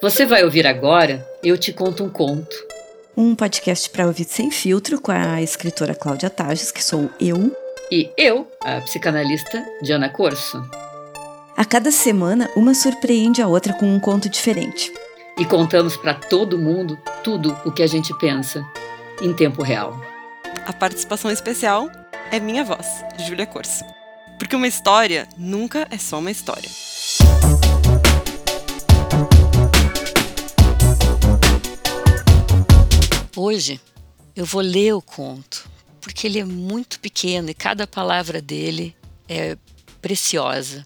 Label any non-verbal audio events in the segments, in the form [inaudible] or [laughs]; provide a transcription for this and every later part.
Você vai ouvir agora Eu Te Conto um Conto. Um podcast para ouvir sem filtro com a escritora Cláudia Tages, que sou eu. E eu, a psicanalista Diana Corso. A cada semana, uma surpreende a outra com um conto diferente. E contamos para todo mundo tudo o que a gente pensa, em tempo real. A participação especial é minha voz, Júlia Corso. Porque uma história nunca é só uma história. Hoje eu vou ler o conto, porque ele é muito pequeno e cada palavra dele é preciosa.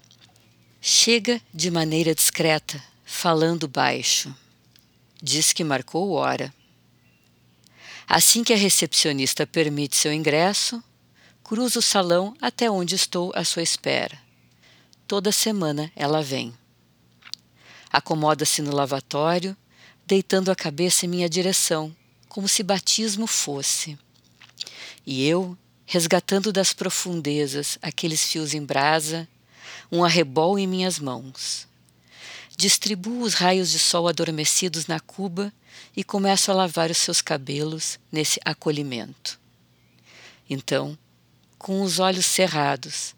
Chega de maneira discreta, falando baixo. Diz que marcou hora. Assim que a recepcionista permite seu ingresso, cruza o salão até onde estou à sua espera. Toda semana ela vem. Acomoda-se no lavatório, deitando a cabeça em minha direção, como se batismo fosse. E eu, resgatando das profundezas aqueles fios em brasa, um arrebol em minhas mãos. Distribuo os raios de sol adormecidos na cuba e começo a lavar os seus cabelos nesse acolhimento. Então, com os olhos cerrados,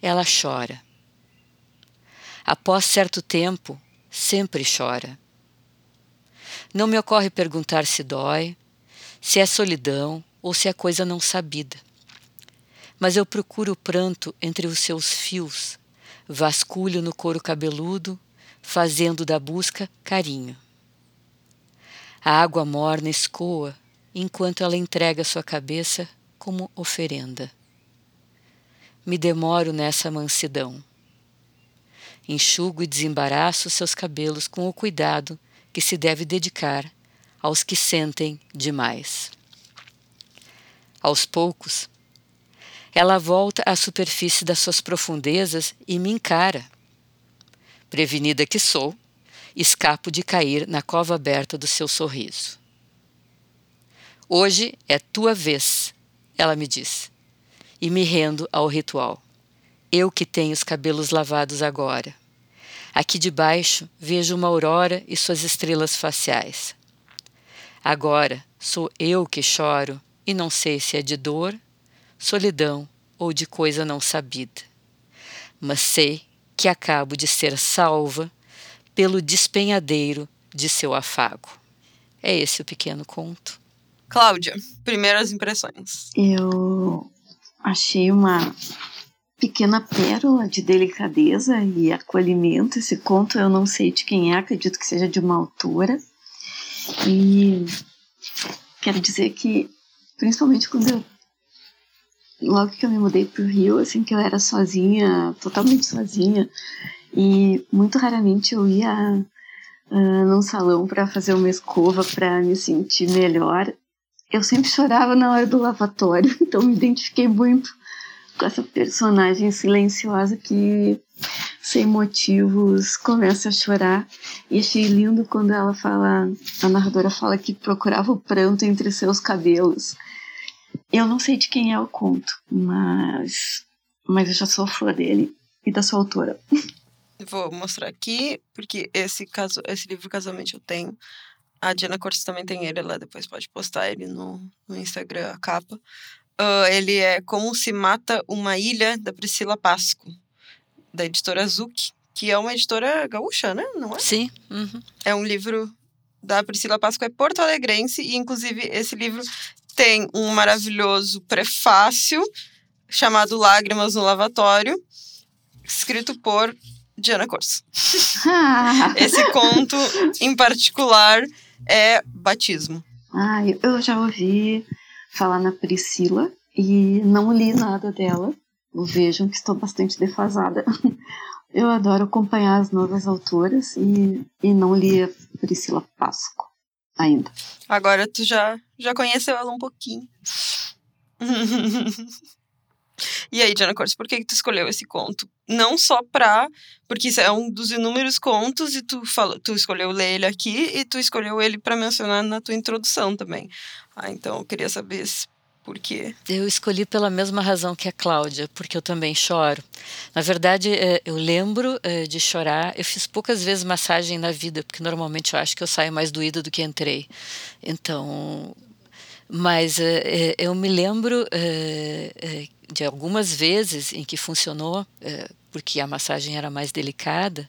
ela chora. Após certo tempo, sempre chora. Não me ocorre perguntar se dói, se é solidão ou se é coisa não sabida. Mas eu procuro o pranto entre os seus fios, vasculho no couro cabeludo, fazendo da busca carinho. A água morna escoa enquanto ela entrega sua cabeça como oferenda. Me demoro nessa mansidão. Enxugo e desembaraço seus cabelos com o cuidado que se deve dedicar aos que sentem demais. Aos poucos, ela volta à superfície das suas profundezas e me encara. Prevenida que sou, escapo de cair na cova aberta do seu sorriso. Hoje é tua vez, ela me diz, e me rendo ao ritual. Eu que tenho os cabelos lavados agora. Aqui debaixo vejo uma aurora e suas estrelas faciais. Agora sou eu que choro e não sei se é de dor, solidão ou de coisa não sabida. Mas sei que acabo de ser salva pelo despenhadeiro de seu afago. É esse o pequeno conto. Cláudia, primeiras impressões. Eu achei uma pequena pérola de delicadeza e acolhimento. Esse conto eu não sei de quem é, acredito que seja de uma autora. E quero dizer que, principalmente quando eu. Logo que eu me mudei para o Rio, assim, que eu era sozinha, totalmente sozinha, e muito raramente eu ia uh, num salão para fazer uma escova para me sentir melhor. Eu sempre chorava na hora do lavatório, [laughs] então me identifiquei muito essa personagem silenciosa que, sem motivos, começa a chorar. E achei lindo quando ela fala, a narradora fala que procurava o pranto entre seus cabelos. Eu não sei de quem é o conto, mas, mas eu já sou fã dele e da sua autora. Vou mostrar aqui, porque esse caso, esse livro Casamento eu tenho. A Diana Cortes também tem ele, ela depois pode postar ele no, no Instagram, a capa. Uh, ele é Como se Mata uma Ilha, da Priscila Pasco, da editora Zuc, que é uma editora gaúcha, né? Não é? Sim. Uhum. É um livro da Priscila Pasco, é porto-alegrense, e inclusive esse livro tem um maravilhoso prefácio chamado Lágrimas no Lavatório, escrito por Diana Corso. [laughs] esse conto, em particular, é Batismo. Ah, eu já ouvi falar na Priscila e não li nada dela. Vejam que estou bastante defasada. [laughs] Eu adoro acompanhar as novas autoras e, e não li a Priscila Pasco ainda. Agora tu já, já conheceu ela um pouquinho. [laughs] e aí, Diana Cortes, por que, que tu escolheu esse conto? Não só pra. Porque isso é um dos inúmeros contos e tu, falou, tu escolheu ler ele aqui e tu escolheu ele para mencionar na tua introdução também. Ah, então eu queria saber Por quê? Eu escolhi pela mesma razão que a Cláudia, porque eu também choro. Na verdade, é, eu lembro é, de chorar. Eu fiz poucas vezes massagem na vida, porque normalmente eu acho que eu saio mais doída do que entrei. Então, mas é, eu me lembro de algumas vezes em que funcionou, porque a massagem era mais delicada.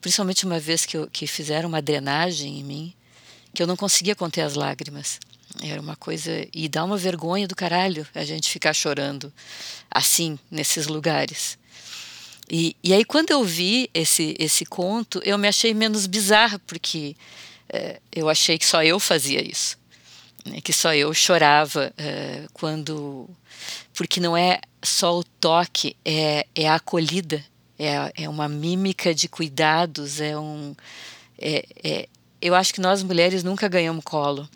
Principalmente uma vez que, eu, que fizeram uma drenagem em mim, que eu não conseguia conter as lágrimas. Era uma coisa. E dá uma vergonha do caralho a gente ficar chorando assim, nesses lugares. E, e aí, quando eu vi esse, esse conto, eu me achei menos bizarra, porque é, eu achei que só eu fazia isso. Né, que só eu chorava é, quando. Porque não é só o toque, é, é a acolhida, é, é uma mímica de cuidados, é um. É, é, eu acho que nós mulheres nunca ganhamos colo.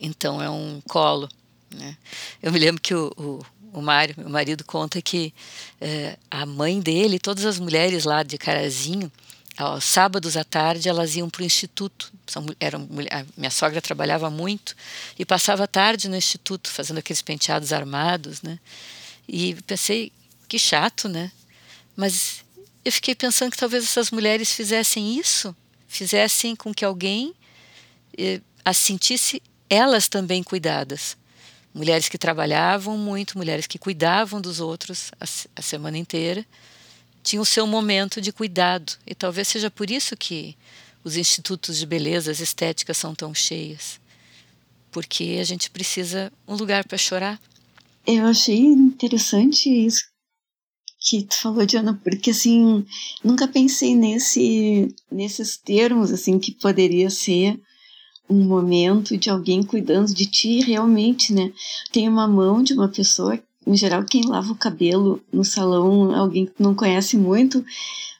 Então é um colo. Né? Eu me lembro que o, o, o Mário, meu marido, conta que é, a mãe dele, todas as mulheres lá de Carazinho, aos sábados à tarde elas iam para o instituto. São, eram, a minha sogra trabalhava muito e passava a tarde no instituto fazendo aqueles penteados armados, né? E pensei que chato, né? Mas eu fiquei pensando que talvez essas mulheres fizessem isso, fizessem com que alguém eh, as sentisse elas também cuidadas. Mulheres que trabalhavam muito, mulheres que cuidavam dos outros a, a semana inteira, tinham o seu momento de cuidado. E talvez seja por isso que os institutos de belezas estéticas são tão cheios. Porque a gente precisa um lugar para chorar. Eu achei interessante isso que tu falou, Diana, porque assim, nunca pensei nesse, nesses termos, assim, que poderia ser um momento de alguém cuidando de ti realmente, né? Tem uma mão de uma pessoa, em geral quem lava o cabelo no salão, alguém que não conhece muito,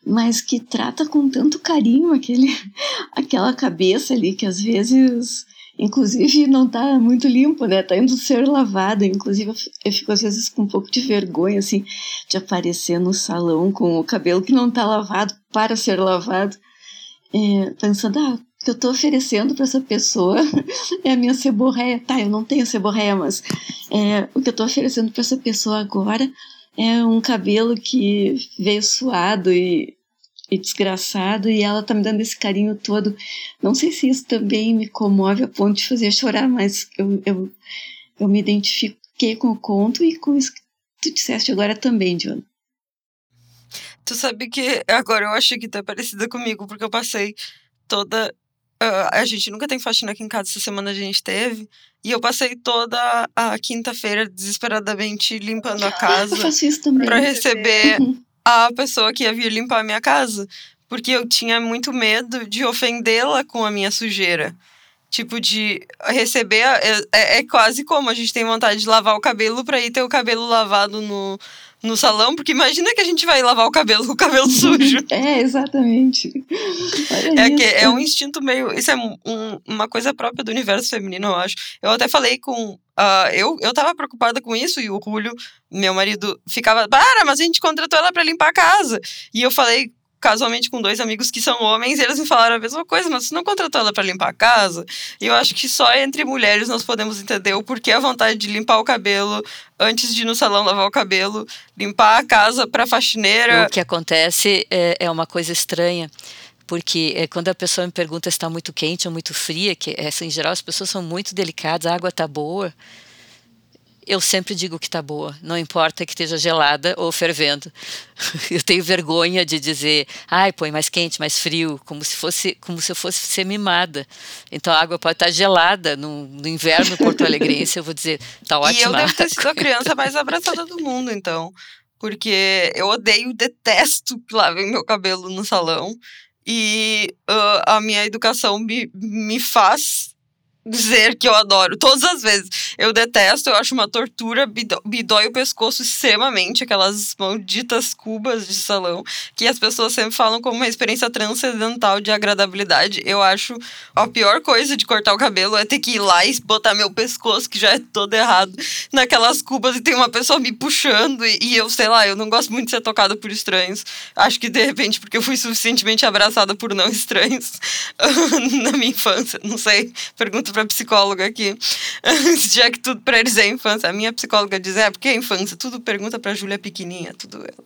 mas que trata com tanto carinho aquele, [laughs] aquela cabeça ali que às vezes inclusive não tá muito limpo, né? Tá indo ser lavada. Inclusive, eu fico às vezes com um pouco de vergonha, assim, de aparecer no salão com o cabelo que não tá lavado para ser lavado. É, pensando, ah, que eu tô oferecendo para essa pessoa [laughs] é a minha seborreia. Tá, eu não tenho seborreia, mas é, o que eu tô oferecendo para essa pessoa agora é um cabelo que veio suado e, e desgraçado e ela tá me dando esse carinho todo. Não sei se isso também me comove a ponto de fazer chorar, mas eu, eu, eu me identifiquei com o conto e com isso que tu disseste agora também, John. Tu sabe que agora eu acho que tá parecida comigo, porque eu passei toda a gente nunca tem faxina aqui em casa, essa semana a gente teve. E eu passei toda a quinta-feira desesperadamente limpando a [laughs] casa. Isso também. Pra receber [laughs] a pessoa que ia vir limpar a minha casa. Porque eu tinha muito medo de ofendê-la com a minha sujeira. Tipo, de receber. É, é, é, quase como a gente tem vontade de lavar o cabelo pra ir ter o cabelo lavado no, no salão, porque imagina que a gente vai lavar o cabelo com o cabelo [laughs] sujo. é, exatamente. é, que é um instinto meio. Isso é um, uma coisa própria do universo feminino, eu acho. Eu até falei com. Uh, eu, eu tava preocupada com isso e o Julio, meu marido, ficava. Para, mas a gente contratou ela para limpar a casa. E eu falei casualmente com dois amigos que são homens, e eles me falaram a mesma coisa, mas você não contratou ela para limpar a casa? E eu acho que só entre mulheres nós podemos entender o porquê a vontade de limpar o cabelo antes de ir no salão lavar o cabelo, limpar a casa para faxineira. O que acontece é, é uma coisa estranha porque é, quando a pessoa me pergunta se está muito quente ou muito fria, que é, em geral as pessoas são muito delicadas, a água está boa, eu sempre digo que está boa, não importa que esteja gelada ou fervendo. [laughs] Eu tenho vergonha de dizer, ai, põe mais quente, mais frio, como se fosse, como se eu fosse ser mimada. Então a água pode estar gelada no, no inverno porto alegrense, eu vou dizer, está ótima. [laughs] E eu devo ter sido a criança mais abraçada do mundo, então, porque eu odeio, detesto que lavem meu cabelo no salão. E uh, a minha educação me, me faz dizer que eu adoro. Todas as vezes. Eu detesto, eu acho uma tortura, me dói o pescoço extremamente, aquelas malditas cubas de salão, que as pessoas sempre falam como uma experiência transcendental de agradabilidade. Eu acho a pior coisa de cortar o cabelo é ter que ir lá e botar meu pescoço, que já é todo errado, naquelas cubas e tem uma pessoa me puxando e, e eu, sei lá, eu não gosto muito de ser tocada por estranhos. Acho que de repente porque eu fui suficientemente abraçada por não estranhos [laughs] na minha infância, não sei. Pergunta pergunta pra psicóloga aqui. [laughs] Já que tudo pra eles é infância. A minha psicóloga diz: é, porque é infância. Tudo pergunta pra Júlia pequenininha, tudo ela.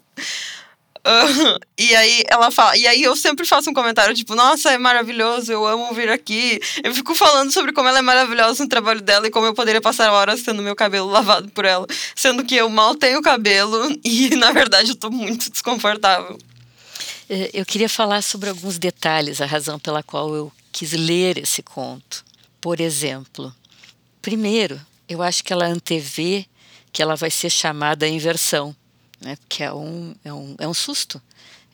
[laughs] E aí ela fala, e aí eu sempre faço um comentário tipo, nossa, é maravilhoso, eu amo vir aqui. Eu fico falando sobre como ela é maravilhosa no trabalho dela e como eu poderia passar horas tendo meu cabelo lavado por ela, sendo que eu mal tenho cabelo [laughs] e na verdade eu tô muito desconfortável. É, eu queria falar sobre alguns detalhes, a razão pela qual eu quis ler esse conto. Por exemplo, primeiro, eu acho que ela antevê que ela vai ser chamada inversão né? porque é um, é, um, é um susto.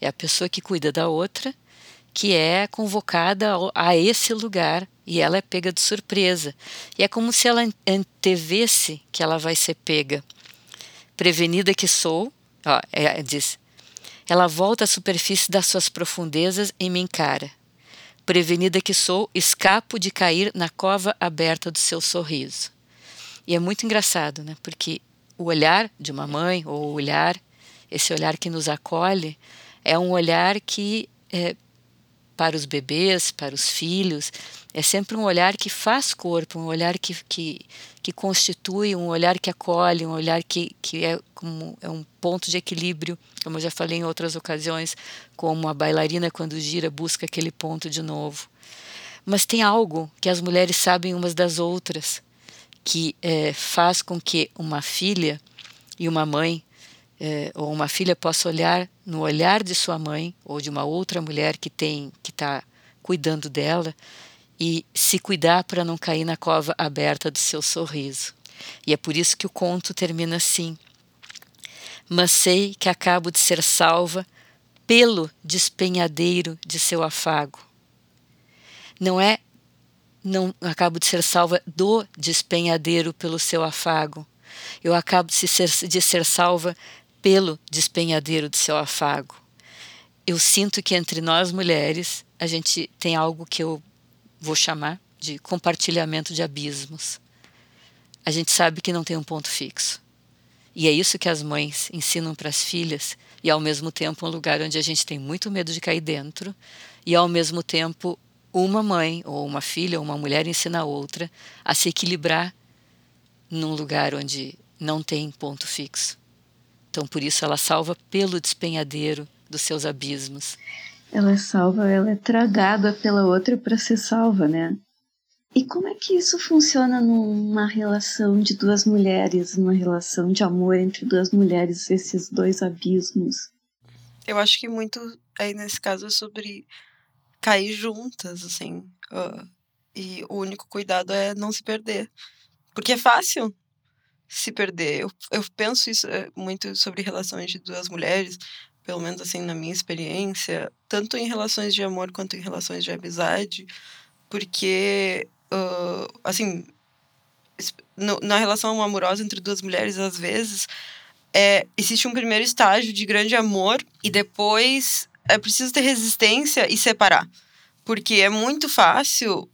É a pessoa que cuida da outra que é convocada a esse lugar e ela é pega de surpresa. E é como se ela antevesse que ela vai ser pega. Prevenida que sou, ó, é, diz, ela volta à superfície das suas profundezas e me encara. Prevenida que sou, escapo de cair na cova aberta do seu sorriso. E é muito engraçado, né? Porque o olhar de uma mãe, ou o olhar, esse olhar que nos acolhe, é um olhar que, é, para os bebês, para os filhos, é sempre um olhar que faz corpo, um olhar que, que, que constitui, um olhar que acolhe, um olhar que, que é, como, é um ponto de equilíbrio, como eu já falei em outras ocasiões, como a bailarina, quando gira, busca aquele ponto de novo. Mas tem algo que as mulheres sabem umas das outras, que é, faz com que uma filha e uma mãe é, ou uma filha possa olhar no olhar de sua mãe ou de uma outra mulher que tem que está cuidando dela e se cuidar para não cair na cova aberta do seu sorriso. E é por isso que o conto termina assim: Mas sei que acabo de ser salva pelo despenhadeiro de seu afago. Não é não acabo de ser salva do despenhadeiro pelo seu afago. Eu acabo de ser, de ser salva pelo despenhadeiro do seu afago. Eu sinto que entre nós mulheres a gente tem algo que eu vou chamar de compartilhamento de abismos. A gente sabe que não tem um ponto fixo. E é isso que as mães ensinam para as filhas, e ao mesmo tempo um lugar onde a gente tem muito medo de cair dentro, e ao mesmo tempo uma mãe ou uma filha ou uma mulher ensina a outra a se equilibrar num lugar onde não tem ponto fixo. Então, por isso, ela salva pelo despenhadeiro dos seus abismos. Ela é salva, ela é tragada pela outra para ser salva, né? E como é que isso funciona numa relação de duas mulheres, numa relação de amor entre duas mulheres, esses dois abismos? Eu acho que muito aí nesse caso é sobre cair juntas, assim. Uh, e o único cuidado é não se perder. Porque é fácil se perder. Eu, eu penso isso eh, muito sobre relações de duas mulheres, pelo menos assim na minha experiência, tanto em relações de amor quanto em relações de amizade, porque, uh, assim, no, na relação amorosa entre duas mulheres, às vezes, é, existe um primeiro estágio de grande amor e depois é preciso ter resistência e separar. Porque é muito fácil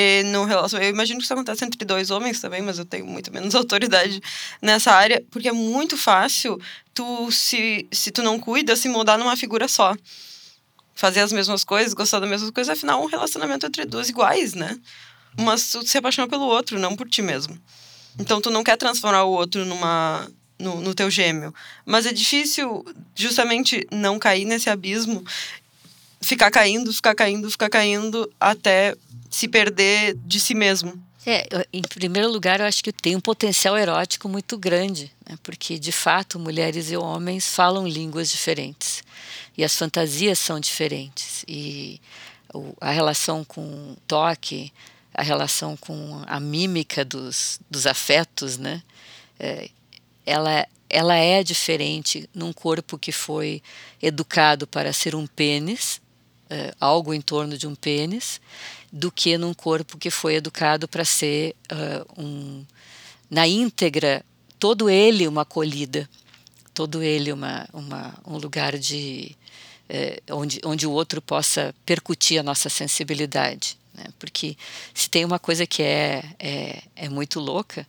e no relação, eu imagino que isso acontece entre dois homens também, mas eu tenho muito menos [laughs] autoridade nessa área, porque é muito fácil tu se se tu não cuida se mudar numa figura só. Fazer as mesmas coisas, gostar das mesmas coisas, afinal um relacionamento entre duas iguais, né? Mas tu se apaixona pelo outro, não por ti mesmo. Então tu não quer transformar o outro numa no, no teu gêmeo. Mas é difícil justamente não cair nesse abismo, ficar caindo, ficar caindo, ficar caindo, até se perder de si mesmo. É, em primeiro lugar, eu acho que tem um potencial erótico muito grande, né? porque de fato mulheres e homens falam línguas diferentes e as fantasias são diferentes e a relação com toque, a relação com a mímica dos, dos afetos, né? É, ela, ela é diferente num corpo que foi educado para ser um pênis, é, algo em torno de um pênis, do que num corpo que foi educado para ser uh, um, na íntegra, todo ele uma acolhida, todo ele uma, uma um lugar de é, onde, onde o outro possa percutir a nossa sensibilidade. Né? Porque se tem uma coisa que é, é, é muito louca,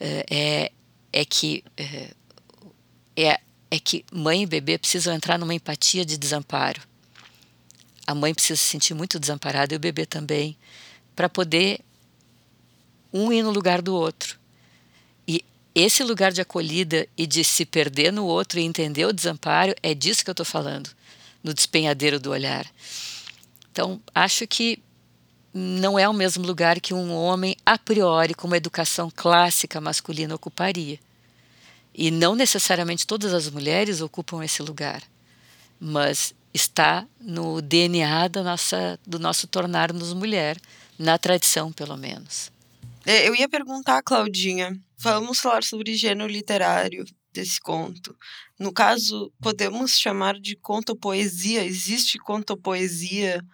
é, é que é, é, é que mãe e bebê precisam entrar numa empatia de desamparo. A mãe precisa se sentir muito desamparada e o bebê também, para poder um ir no lugar do outro. E esse lugar de acolhida e de se perder no outro e entender o desamparo, é disso que eu estou falando, no despenhadeiro do olhar. Então, acho que não é o mesmo lugar que um homem, a priori, com uma educação clássica masculina, ocuparia. E não necessariamente todas as mulheres ocupam esse lugar, mas está no DNA da nossa, do nosso tornar-nos mulher, na tradição, pelo menos. É, eu ia perguntar, Claudinha, vamos falar sobre gênero literário desse conto. No caso, podemos chamar de conto-poesia? Existe conto-poesia?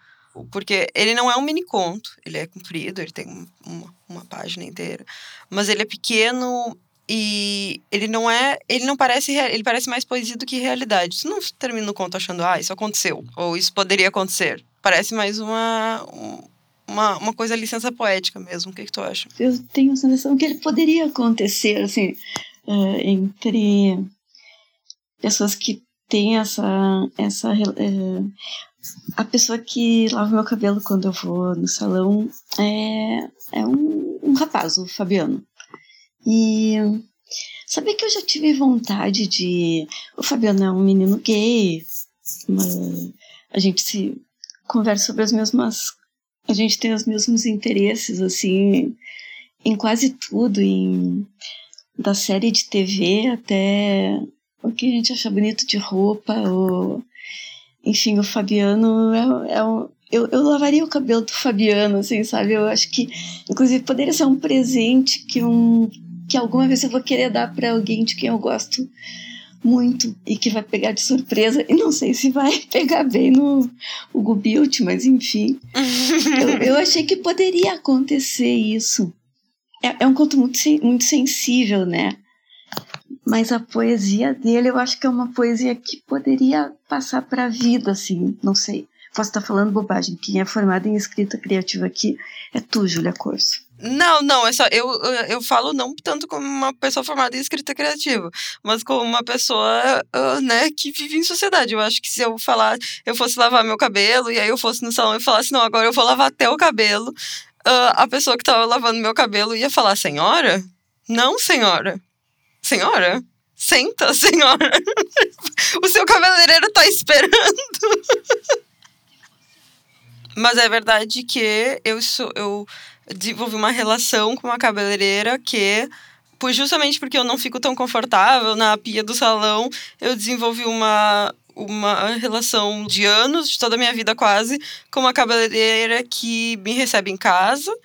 Porque ele não é um mini conto, ele é comprido, ele tem uma, uma página inteira. Mas ele é pequeno e ele não é. Ele não parece. Ele parece mais poesia do que realidade. Você não termina o conto achando, ah, isso aconteceu. Ou isso poderia acontecer. Parece mais uma. Uma, uma coisa licença poética mesmo. O que, que tu acha? Eu tenho a sensação que ele poderia acontecer, assim, uh, entre pessoas que têm essa. essa uh, a pessoa que lava meu cabelo quando eu vou no salão é, é um, um rapaz, o Fabiano. E sabia que eu já tive vontade de. O Fabiano é um menino gay, a gente se conversa sobre as mesmas. A gente tem os mesmos interesses, assim, em quase tudo, em da série de TV até o que a gente acha bonito de roupa, ou, enfim, o Fabiano é, é um, eu, eu lavaria o cabelo do Fabiano, assim, sabe? Eu acho que, inclusive, poderia ser um presente que um que alguma vez eu vou querer dar para alguém de quem eu gosto muito e que vai pegar de surpresa. E não sei se vai [laughs] pegar bem no Hugo Bilt, mas enfim. eu, [laughs] eu, achei que poderia acontecer isso. É, é um conto muito, muito sensível, né? Mas a poesia dele, eu acho que é uma poesia que poderia passar para a vida, assim, não sei. Posso estar falando bobagem. Quem é formado em escrita criativa aqui é tu, Julia Corso. Não, não, é só, eu, eu, eu falo não tanto como uma pessoa formada em escrita criativa, mas como uma pessoa, uh, né, que vive em sociedade. Eu acho que se eu falar, eu fosse lavar meu cabelo, e aí eu fosse no salão e falasse, não, agora eu vou lavar até o cabelo, uh, a pessoa que estava lavando meu cabelo ia falar, senhora? Não, senhora. Senhora? Senta, [laughs] senhora. o seu cabeleireiro está esperando. [laughs] Mas é verdade que eu sou. Eu, desenvolvi uma relação com uma cabeleireira que por justamente porque eu não fico tão confortável na pia do salão, eu desenvolvi uma uma relação de anos, de toda a minha vida quase, com uma cabeleireira que me recebe em casa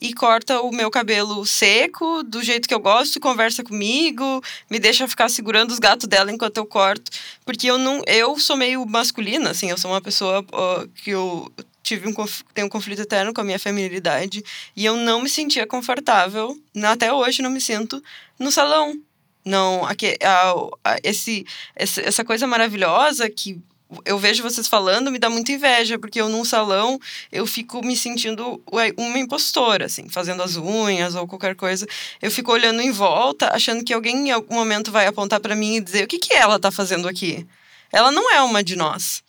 e corta o meu cabelo seco, do jeito que eu gosto, conversa comigo, me deixa ficar segurando os gatos dela enquanto eu corto, porque eu não, eu sou meio masculina, assim, eu sou uma pessoa uh, que eu tive um, tenho um conflito eterno com a minha feminilidade e eu não me sentia confortável, até hoje não me sinto, no salão. Não, aqui, a, a, esse, essa coisa maravilhosa que eu vejo vocês falando me dá muita inveja, porque eu num salão eu fico me sentindo uma impostora, assim, fazendo as unhas ou qualquer coisa. Eu fico olhando em volta, achando que alguém em algum momento vai apontar para mim e dizer o que, que ela tá fazendo aqui. Ela não é uma de nós.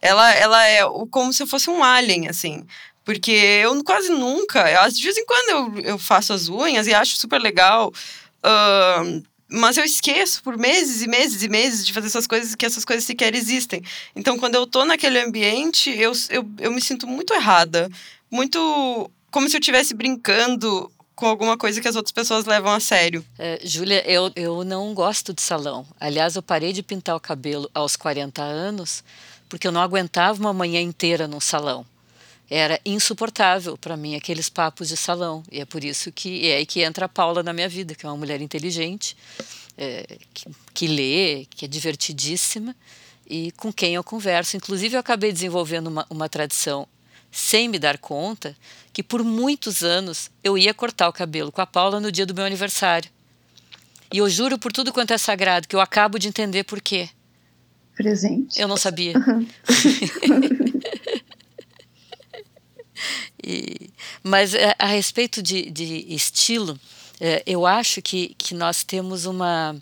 Ela, ela é como se eu fosse um alien, assim. Porque eu quase nunca, eu, de vez em quando eu, eu faço as unhas e acho super legal. Uh, mas eu esqueço por meses e meses e meses de fazer essas coisas que essas coisas sequer existem. Então, quando eu tô naquele ambiente, eu, eu, eu me sinto muito errada. Muito como se eu estivesse brincando com alguma coisa que as outras pessoas levam a sério. É, Júlia, eu, eu não gosto de salão. Aliás, eu parei de pintar o cabelo aos 40 anos porque eu não aguentava uma manhã inteira num salão. Era insuportável para mim aqueles papos de salão. E é por isso que é aí que entra a Paula na minha vida, que é uma mulher inteligente, é, que, que lê, que é divertidíssima e com quem eu converso. Inclusive, eu acabei desenvolvendo uma, uma tradição sem me dar conta que por muitos anos eu ia cortar o cabelo com a Paula no dia do meu aniversário. E eu juro por tudo quanto é sagrado que eu acabo de entender por quê presente. Eu não sabia. [laughs] e, mas a, é, a respeito de, de estilo, é, eu acho que, que nós temos uma.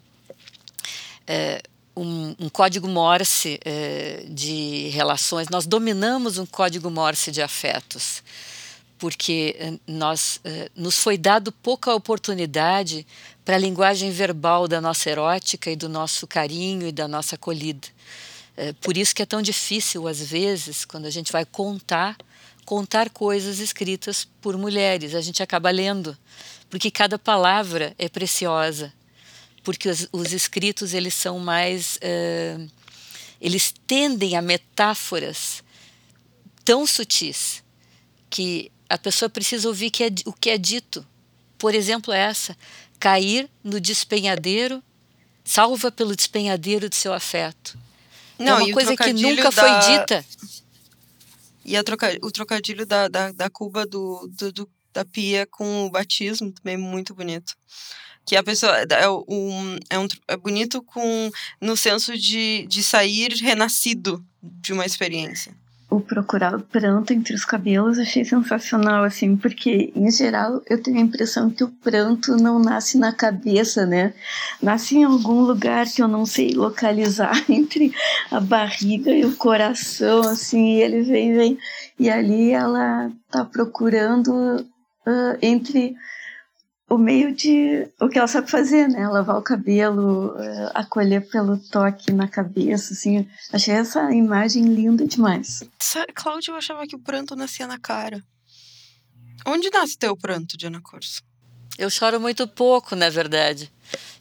É, um, um, código Morse é, de relações, nós dominamos um código Morse de afetos. Porque eh, nós uh, nos foi dado pouca oportunidade para a linguagem verbal da nossa erótica e do nosso carinho e da nossa acolhida. Uh, por isso que é tão difícil às vezes quando a gente vai contar contar coisas escritas por mulheres. A gente acaba lendo, porque cada palavra é preciosa, porque os, os escritos eles são mais eles tendem a metáforas tão sutis que a pessoa precisa ouvir que é, o que é dito. Por exemplo, essa: cair no despenhadeiro, salva pelo despenhadeiro de seu afeto. É Não, é uma coisa que nunca da... foi dita. E troca... o trocadilho da, da, da Cuba do, do, do, da pia com o batismo também é muito bonito que a pessoa é, um, é, um, é bonito com no senso de, de sair renascido de uma experiência o procurar pranto entre os cabelos achei sensacional, assim, porque em geral eu tenho a impressão que o pranto não nasce na cabeça, né? Nasce em algum lugar que eu não sei localizar [laughs] entre a barriga e o coração, assim, e ele vem, vem. E ali ela tá procurando uh, entre o meio de o que ela sabe fazer, né? Lavar o cabelo, uh, acolher pelo toque na cabeça, assim. Achei essa imagem linda demais. Cláudia, eu achava que o pranto nascia na cara. Onde nasce teu pranto, Diana Corso? Eu choro muito pouco, na verdade.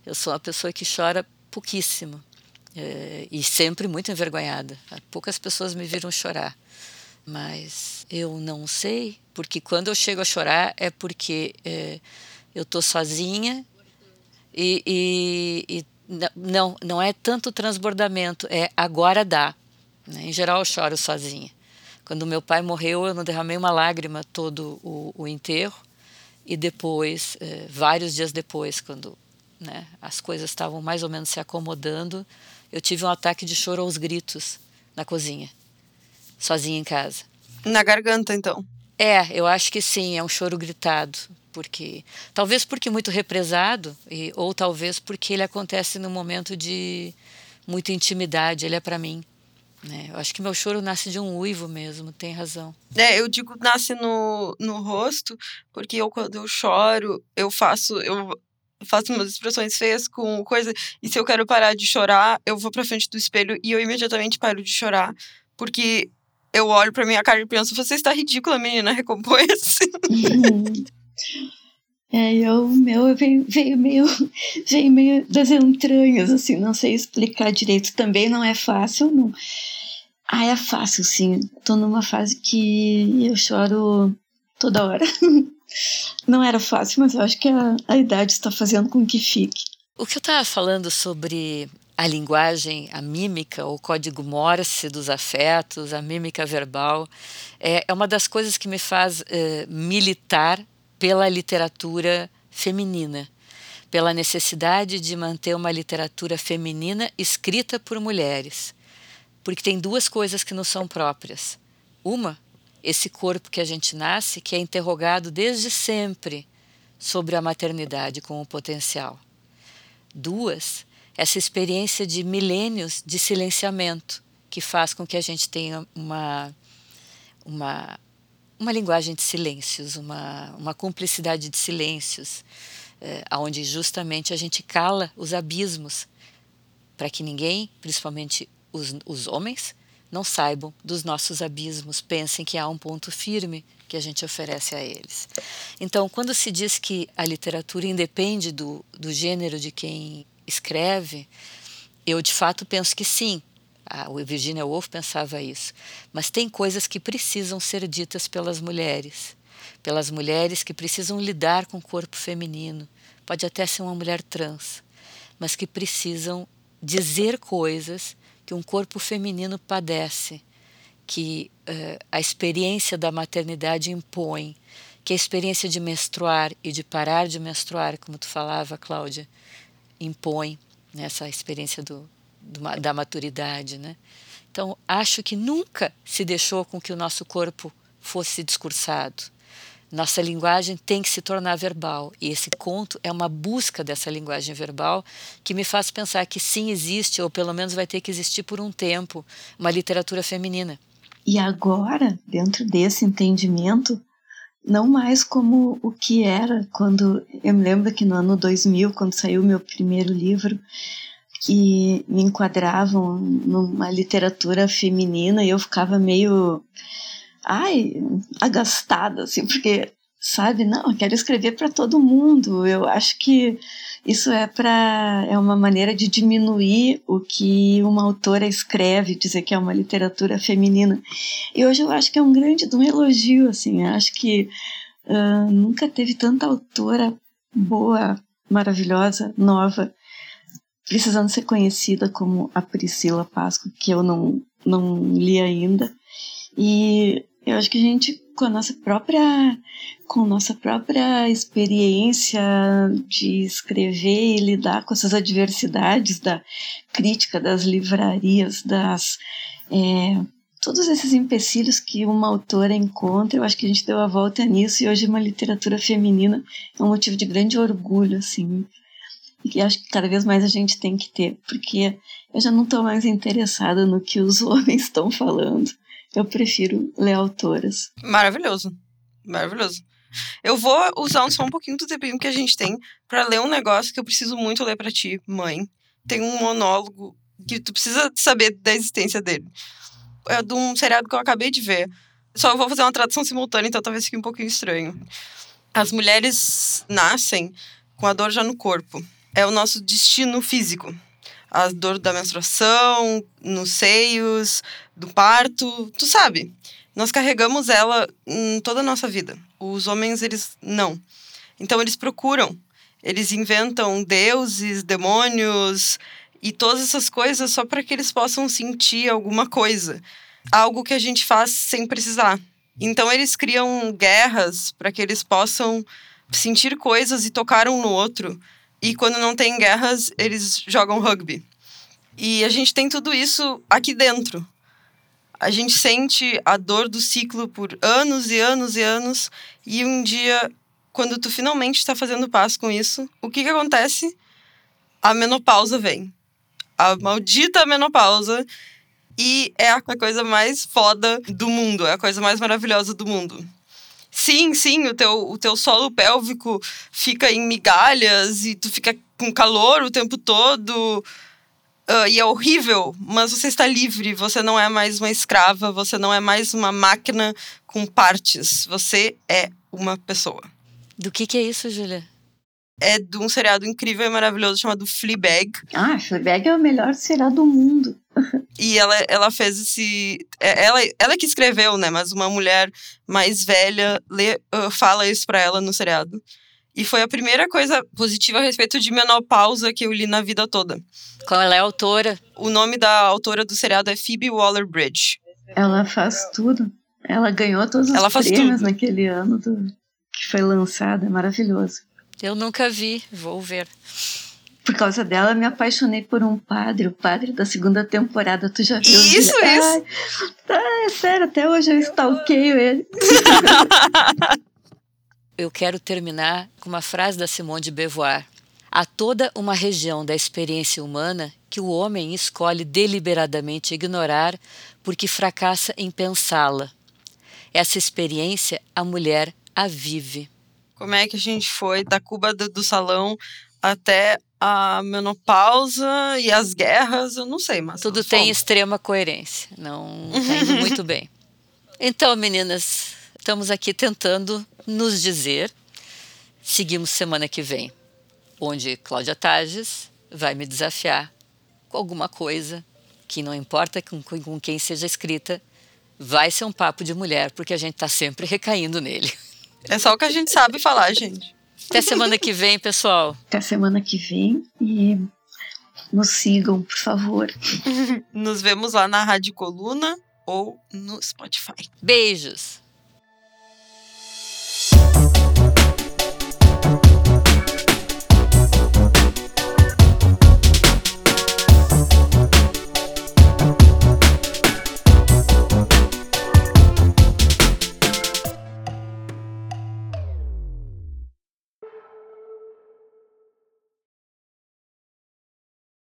Eu sou uma pessoa que chora pouquíssimo. É, e sempre muito envergonhada. Poucas pessoas me viram chorar. Mas eu não sei, porque quando eu chego a chorar é porque é, eu estou sozinha e, e, e, não, não é tanto transbordamento, é agora dá. Né? Em geral, eu choro sozinha. Quando meu pai morreu, eu não derramei uma lágrima todo o, o enterro e depois, eh, vários dias depois, quando né, as coisas estavam mais ou menos se acomodando, eu tive um ataque de choro aos gritos na cozinha, sozinha em casa. Na garganta, então? É, eu acho que sim, é um choro gritado, porque talvez porque muito represado e, ou talvez porque ele acontece num momento de muita intimidade. Ele é para mim. Né? Eu acho que meu choro nasce de um uivo mesmo, tem razão. É, eu digo nasce no, no rosto, porque eu quando eu choro, eu faço eu faço umas expressões feias com coisa, e se eu quero parar de chorar, eu vou para frente do espelho e eu imediatamente paro de chorar, porque eu olho para minha cara e penso, você está ridícula, menina, [laughs] recompõe-se. É, eu, o meu veio, veio, meio, [laughs] veio meio das entranhas, assim, não sei explicar direito. Também não é fácil, não. Ah, é fácil, sim. Tô numa fase que eu choro toda hora. [laughs] Não era fácil, mas eu acho que a, a idade está fazendo com que fique. O que eu estava falando sobre a linguagem, a mímica, o código Morse dos afetos, a mímica verbal, é, é uma das coisas que me faz é, militar pela literatura feminina, pela necessidade de manter uma literatura feminina escrita por mulheres. Porque tem duas coisas que não são próprias. Uma, esse corpo que a gente nasce, que é interrogado desde sempre sobre a maternidade como potencial. Duas, essa experiência de milênios de silenciamento, que faz com que a gente tenha uma, uma uma linguagem de silêncios, uma, uma cumplicidade de silêncios, é, onde justamente a gente cala os abismos para que ninguém, principalmente os, os homens, não saibam dos nossos abismos, pensem que há um ponto firme que a gente oferece a eles. Então, quando se diz que a literatura independe do, do gênero de quem escreve, eu de fato penso que sim, a Virginia Woolf pensava isso. Mas tem coisas que precisam ser ditas pelas mulheres, pelas mulheres que precisam lidar com o corpo feminino. Pode até ser uma mulher trans, mas que precisam dizer coisas que um corpo feminino padece, que uh, a experiência da maternidade impõe, que a experiência de menstruar e de parar de menstruar, como tu falava, Cláudia, impõe nessa experiência do, da maturidade, né? Então, acho que nunca se deixou com que o nosso corpo fosse discursado. Nossa linguagem tem que se tornar verbal, e esse conto é uma busca dessa linguagem verbal que me faz pensar que sim existe, ou pelo menos vai ter que existir por um tempo, uma literatura feminina. E agora, dentro desse entendimento, não mais como o que era quando eu me lembro que no ano 2000, quando saiu meu primeiro livro, que me enquadravam numa literatura feminina e eu ficava meio ai, agastada assim, porque sabe, não, eu quero escrever para todo mundo. Eu acho que isso é para é uma maneira de diminuir o que uma autora escreve, dizer que é uma literatura feminina. E hoje eu acho que é um grande um elogio assim. Eu acho que uh, nunca teve tanta autora boa, maravilhosa, nova, precisando ser conhecida como a Priscila Pasco, que eu não não li ainda. E eu acho que a gente com a nossa própria com nossa própria experiência de escrever e lidar com essas adversidades da crítica das livrarias das é, todos esses empecilhos que uma autora encontra eu acho que a gente deu a volta nisso e hoje uma literatura feminina é um motivo de grande orgulho assim e acho que cada vez mais a gente tem que ter porque eu já não estou mais interessada no que os [laughs] homens estão falando eu prefiro ler autoras. Maravilhoso. Maravilhoso. Eu vou usar só um pouquinho do tempinho que a gente tem para ler um negócio que eu preciso muito ler para ti, mãe. Tem um monólogo que tu precisa saber da existência dele. É de um seriado que eu acabei de ver. Só vou fazer uma tradução simultânea, então talvez fique um pouquinho estranho. As mulheres nascem com a dor já no corpo. É o nosso destino físico a dor da menstruação, nos seios, do parto, tu sabe. Nós carregamos ela em toda a nossa vida. Os homens, eles não. Então, eles procuram, eles inventam deuses, demônios e todas essas coisas só para que eles possam sentir alguma coisa. Algo que a gente faz sem precisar. Então, eles criam guerras para que eles possam sentir coisas e tocar um no outro e quando não tem guerras, eles jogam rugby. E a gente tem tudo isso aqui dentro. A gente sente a dor do ciclo por anos e anos e anos. E um dia, quando tu finalmente está fazendo paz com isso, o que, que acontece? A menopausa vem. A maldita menopausa. E é a coisa mais foda do mundo, é a coisa mais maravilhosa do mundo. Sim, sim, o teu, o teu solo pélvico fica em migalhas e tu fica com calor o tempo todo. Uh, e é horrível, mas você está livre, você não é mais uma escrava, você não é mais uma máquina com partes, você é uma pessoa. Do que, que é isso, Julia? É de um seriado incrível e maravilhoso chamado Fleabag. Ah, Fleabag é o melhor seriado do mundo. E ela, ela fez esse. É, ela, ela que escreveu, né? Mas uma mulher mais velha lê, fala isso pra ela no seriado. E foi a primeira coisa positiva a respeito de menopausa que eu li na vida toda. Qual ela é a autora? O nome da autora do seriado é Phoebe Waller-Bridge. Ela faz tudo. Ela ganhou todos os ela prêmios naquele ano do... que foi lançado. É maravilhoso. Eu nunca vi, vou ver. Por causa dela, me apaixonei por um padre, o padre da segunda temporada. Tu já viu? Isso, isso. Ai, tá, é sério, até hoje eu stalkeio ele. [laughs] eu quero terminar com uma frase da Simone de Beauvoir. Há toda uma região da experiência humana que o homem escolhe deliberadamente ignorar porque fracassa em pensá-la. Essa experiência a mulher a vive. Como é que a gente foi da Cuba do, do salão até a menopausa e as guerras? Eu não sei, mas. Tudo tem fomos. extrema coerência. Não está indo [laughs] muito bem. Então, meninas, estamos aqui tentando nos dizer. Seguimos semana que vem, onde Cláudia Tages vai me desafiar com alguma coisa que não importa com, com quem seja escrita, vai ser um papo de mulher, porque a gente está sempre recaindo nele. É só o que a gente sabe falar, gente. Até semana que vem, pessoal. Até semana que vem e nos sigam, por favor. [laughs] nos vemos lá na Rádio Coluna ou no Spotify. Beijos.